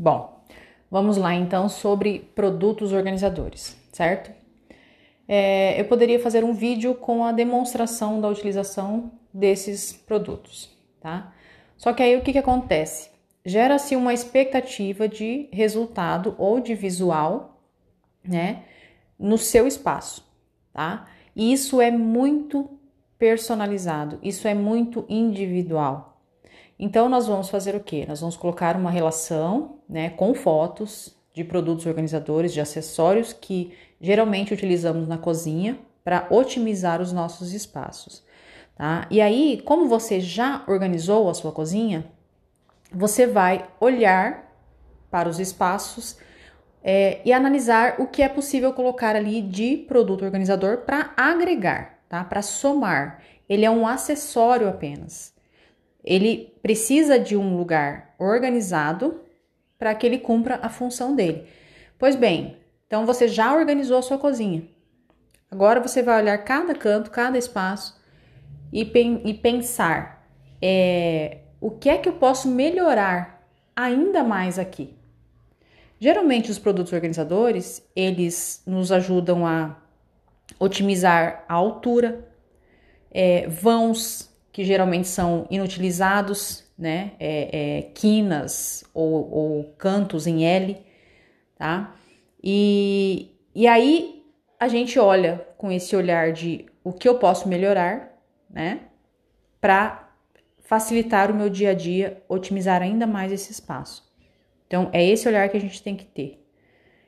Bom, vamos lá então sobre produtos organizadores, certo? É, eu poderia fazer um vídeo com a demonstração da utilização desses produtos, tá? Só que aí o que, que acontece? Gera-se uma expectativa de resultado ou de visual, né, no seu espaço, tá? E isso é muito personalizado, isso é muito individual. Então, nós vamos fazer o quê? Nós vamos colocar uma relação né, com fotos de produtos organizadores, de acessórios que geralmente utilizamos na cozinha para otimizar os nossos espaços. Tá? E aí, como você já organizou a sua cozinha, você vai olhar para os espaços é, e analisar o que é possível colocar ali de produto organizador para agregar, tá? Para somar. Ele é um acessório apenas ele precisa de um lugar organizado para que ele cumpra a função dele. Pois bem, então você já organizou a sua cozinha. Agora você vai olhar cada canto, cada espaço e, pen e pensar é, o que é que eu posso melhorar ainda mais aqui. Geralmente os produtos organizadores eles nos ajudam a otimizar a altura, é, vãos que geralmente são inutilizados, né? É, é, quinas ou, ou, cantos em L, tá? E, e aí a gente olha com esse olhar de o que eu posso melhorar, né? Para facilitar o meu dia a dia, otimizar ainda mais esse espaço. Então, é esse olhar que a gente tem que ter.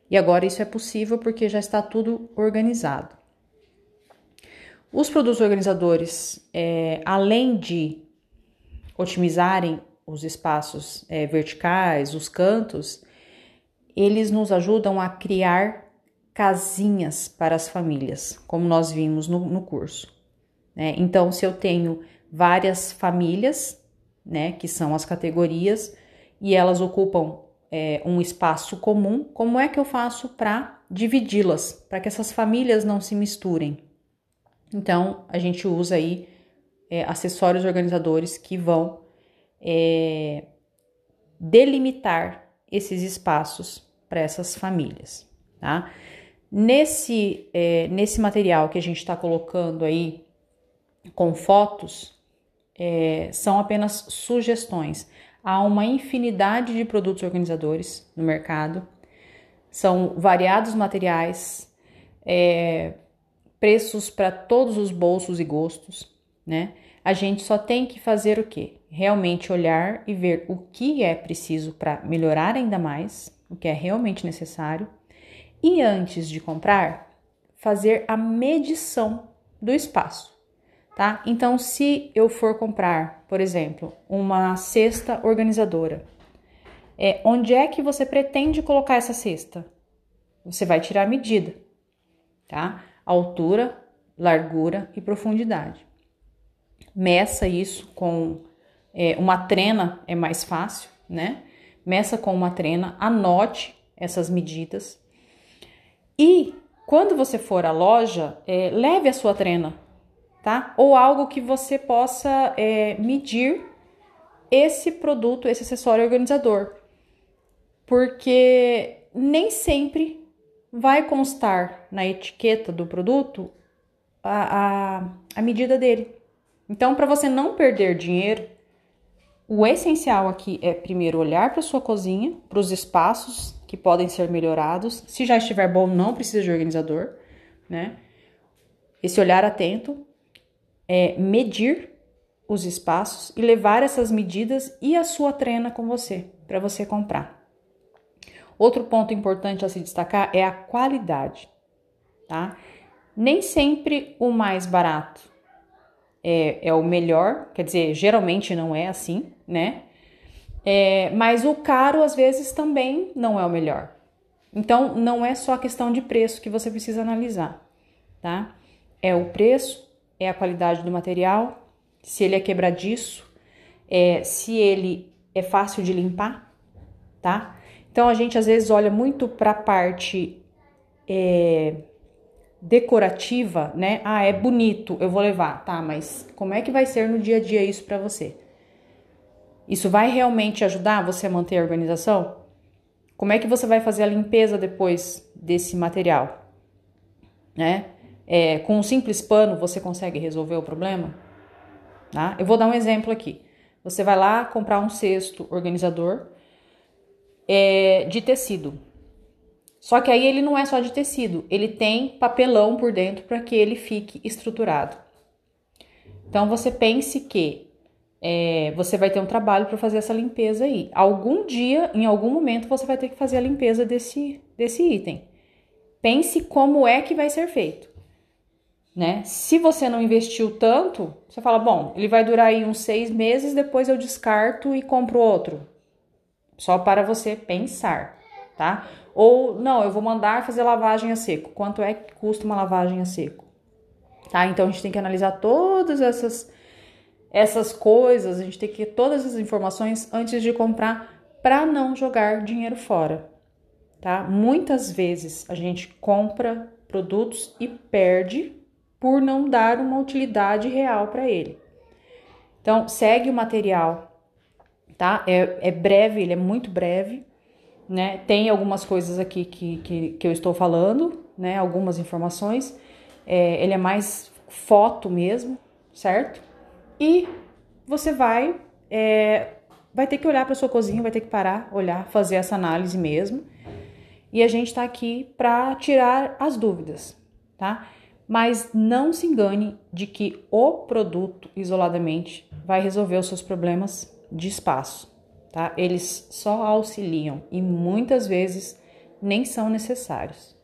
E agora isso é possível porque já está tudo organizado. Os produtos organizadores, é, além de otimizarem os espaços é, verticais, os cantos, eles nos ajudam a criar casinhas para as famílias, como nós vimos no, no curso. Né? Então, se eu tenho várias famílias, né, que são as categorias, e elas ocupam é, um espaço comum, como é que eu faço para dividi-las, para que essas famílias não se misturem? Então, a gente usa aí é, acessórios organizadores que vão é, delimitar esses espaços para essas famílias, tá? Nesse, é, nesse material que a gente está colocando aí com fotos, é, são apenas sugestões. Há uma infinidade de produtos organizadores no mercado, são variados materiais, é, preços para todos os bolsos e gostos, né? A gente só tem que fazer o quê? Realmente olhar e ver o que é preciso para melhorar ainda mais, o que é realmente necessário, e antes de comprar, fazer a medição do espaço, tá? Então, se eu for comprar, por exemplo, uma cesta organizadora, é, onde é que você pretende colocar essa cesta? Você vai tirar a medida, tá? Altura, largura e profundidade. Meça isso com é, uma trena, é mais fácil, né? Meça com uma trena, anote essas medidas. E quando você for à loja, é, leve a sua trena, tá? Ou algo que você possa é, medir esse produto, esse acessório organizador. Porque nem sempre vai constar na etiqueta do produto a, a, a medida dele. Então, para você não perder dinheiro, o essencial aqui é primeiro olhar para sua cozinha, para os espaços que podem ser melhorados. Se já estiver bom, não precisa de organizador, né? Esse olhar atento é medir os espaços e levar essas medidas e a sua trena com você para você comprar. Outro ponto importante a se destacar é a qualidade, tá? Nem sempre o mais barato é, é o melhor, quer dizer, geralmente não é assim, né? É, mas o caro às vezes também não é o melhor. Então, não é só a questão de preço que você precisa analisar, tá? É o preço, é a qualidade do material, se ele é quebradiço, é, se ele é fácil de limpar, tá? Então a gente às vezes olha muito para a parte é, decorativa, né? Ah, é bonito, eu vou levar, tá? Mas como é que vai ser no dia a dia isso para você? Isso vai realmente ajudar você a manter a organização? Como é que você vai fazer a limpeza depois desse material? Né? É, com um simples pano você consegue resolver o problema? Tá? Eu vou dar um exemplo aqui. Você vai lá comprar um cesto organizador é, de tecido. Só que aí ele não é só de tecido, ele tem papelão por dentro para que ele fique estruturado. Então você pense que é, você vai ter um trabalho para fazer essa limpeza aí. Algum dia, em algum momento, você vai ter que fazer a limpeza desse, desse item. Pense como é que vai ser feito. Né? Se você não investiu tanto, você fala, bom, ele vai durar aí uns seis meses, depois eu descarto e compro outro. Só para você pensar, tá? Ou não, eu vou mandar fazer lavagem a seco. Quanto é que custa uma lavagem a seco? Tá? Então a gente tem que analisar todas essas essas coisas, a gente tem que ter todas as informações antes de comprar para não jogar dinheiro fora, tá? Muitas vezes a gente compra produtos e perde por não dar uma utilidade real para ele. Então, segue o material, tá? É, é, breve, ele é muito breve, né? Tem algumas coisas aqui que, que, que eu estou falando, né? Algumas informações. É, ele é mais foto mesmo, certo? E você vai é, vai ter que olhar para sua cozinha, vai ter que parar, olhar, fazer essa análise mesmo. E a gente está aqui para tirar as dúvidas, tá? Mas não se engane de que o produto isoladamente vai resolver os seus problemas de espaço, tá? Eles só auxiliam e muitas vezes nem são necessários.